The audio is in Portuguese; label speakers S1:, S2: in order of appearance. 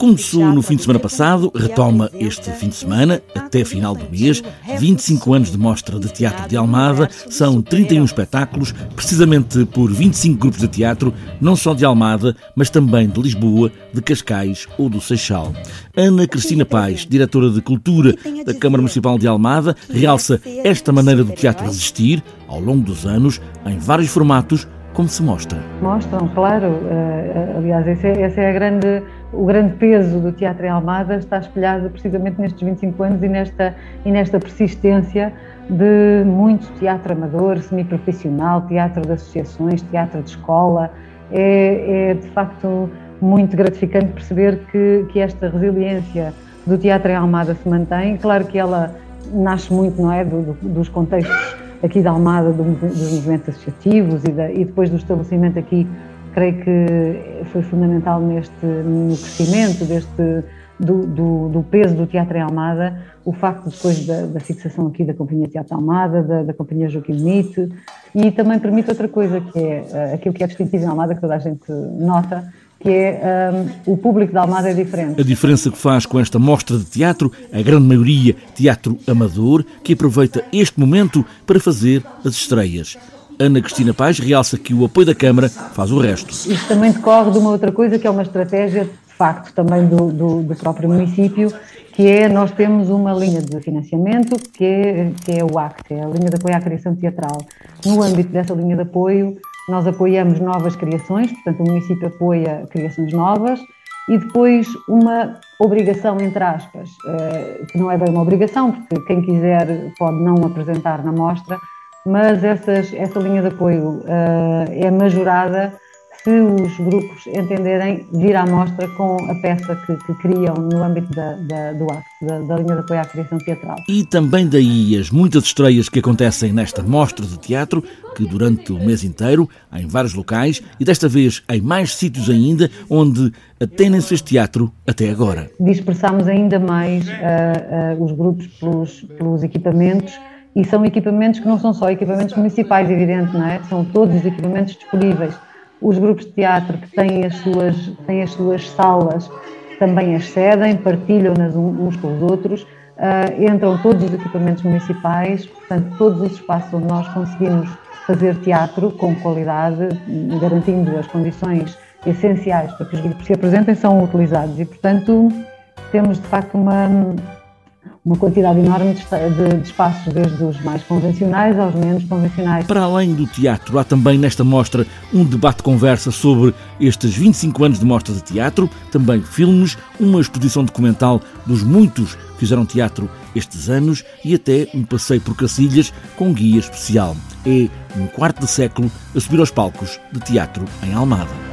S1: Começou no fim de semana passado, retoma este fim de semana, até final do mês. 25 anos de mostra de teatro de Almada, são 31 espetáculos, precisamente por 25 grupos de teatro, não só de Almada, mas também de Lisboa, de Cascais ou do Seixal. Ana Cristina Paz, diretora de Cultura da Câmara Municipal de Almada, realça esta maneira do teatro resistir, ao longo dos anos, em vários formatos, como se mostra.
S2: Mostram, claro. Uh, aliás, esse é, esse é grande, o grande peso do teatro em Almada, está espelhado precisamente nestes 25 anos e nesta, e nesta persistência de muito teatro amador, semiprofissional, teatro de associações, teatro de escola. É, é de facto muito gratificante perceber que, que esta resiliência do teatro em Almada se mantém. Claro que ela nasce muito, não é, do, do, dos contextos aqui da Almada do, dos movimentos associativos e, da, e, depois do estabelecimento aqui, creio que foi fundamental neste no crescimento deste do, do, do, peso do teatro em Almada, o facto depois da, da fixação aqui da Companhia Teatro Almada, da, da Companhia Joaquim Mite, e também permite outra coisa, que é uh, aquilo que é distintivo em Almada, que toda a gente nota, que é um, o público da Almada é diferente.
S1: A diferença que faz com esta mostra de teatro, a grande maioria teatro amador, que aproveita este momento para fazer as estreias. Ana Cristina Paz realça que o apoio da Câmara faz o resto.
S2: Isto também decorre de uma outra coisa que é uma estratégia, de facto, também do, do, do próprio município, que é nós temos uma linha de financiamento que é, que é o ACT, é a linha de apoio à criação teatral. No âmbito dessa linha de apoio, nós apoiamos novas criações, portanto, o município apoia criações novas e depois uma obrigação, entre aspas, eh, que não é bem uma obrigação, porque quem quiser pode não apresentar na mostra, mas essas, essa linha de apoio eh, é majorada se os grupos entenderem vir à mostra com a peça que, que criam no âmbito da, da, do acto, da, da, linha de apoio à criação teatral.
S1: E também daí as muitas estreias que acontecem nesta mostra de teatro, que durante o mês inteiro, em vários locais, e desta vez em mais sítios ainda, onde até nem se fez teatro até agora.
S2: Dispersamos ainda mais uh, uh, os grupos pelos, pelos equipamentos, e são equipamentos que não são só equipamentos municipais, evidente, não é? São todos os equipamentos disponíveis os grupos de teatro que têm as suas, têm as suas salas também as cedem, partilham-nas uns com os outros, uh, entram todos os equipamentos municipais, portanto, todos os espaços onde nós conseguimos fazer teatro com qualidade, garantindo as condições essenciais para que os grupos se apresentem, são utilizados. E, portanto, temos de facto uma uma quantidade enorme de, espaços, desde os mais convencionais aos menos convencionais.
S1: Para além do teatro, há também nesta mostra um debate-conversa sobre estes 25 anos de mostra de teatro, também filmes, uma exposição documental dos muitos que fizeram teatro estes anos e até um passeio por Cacilhas com guia especial. É um quarto de século a subir aos palcos de teatro em Almada.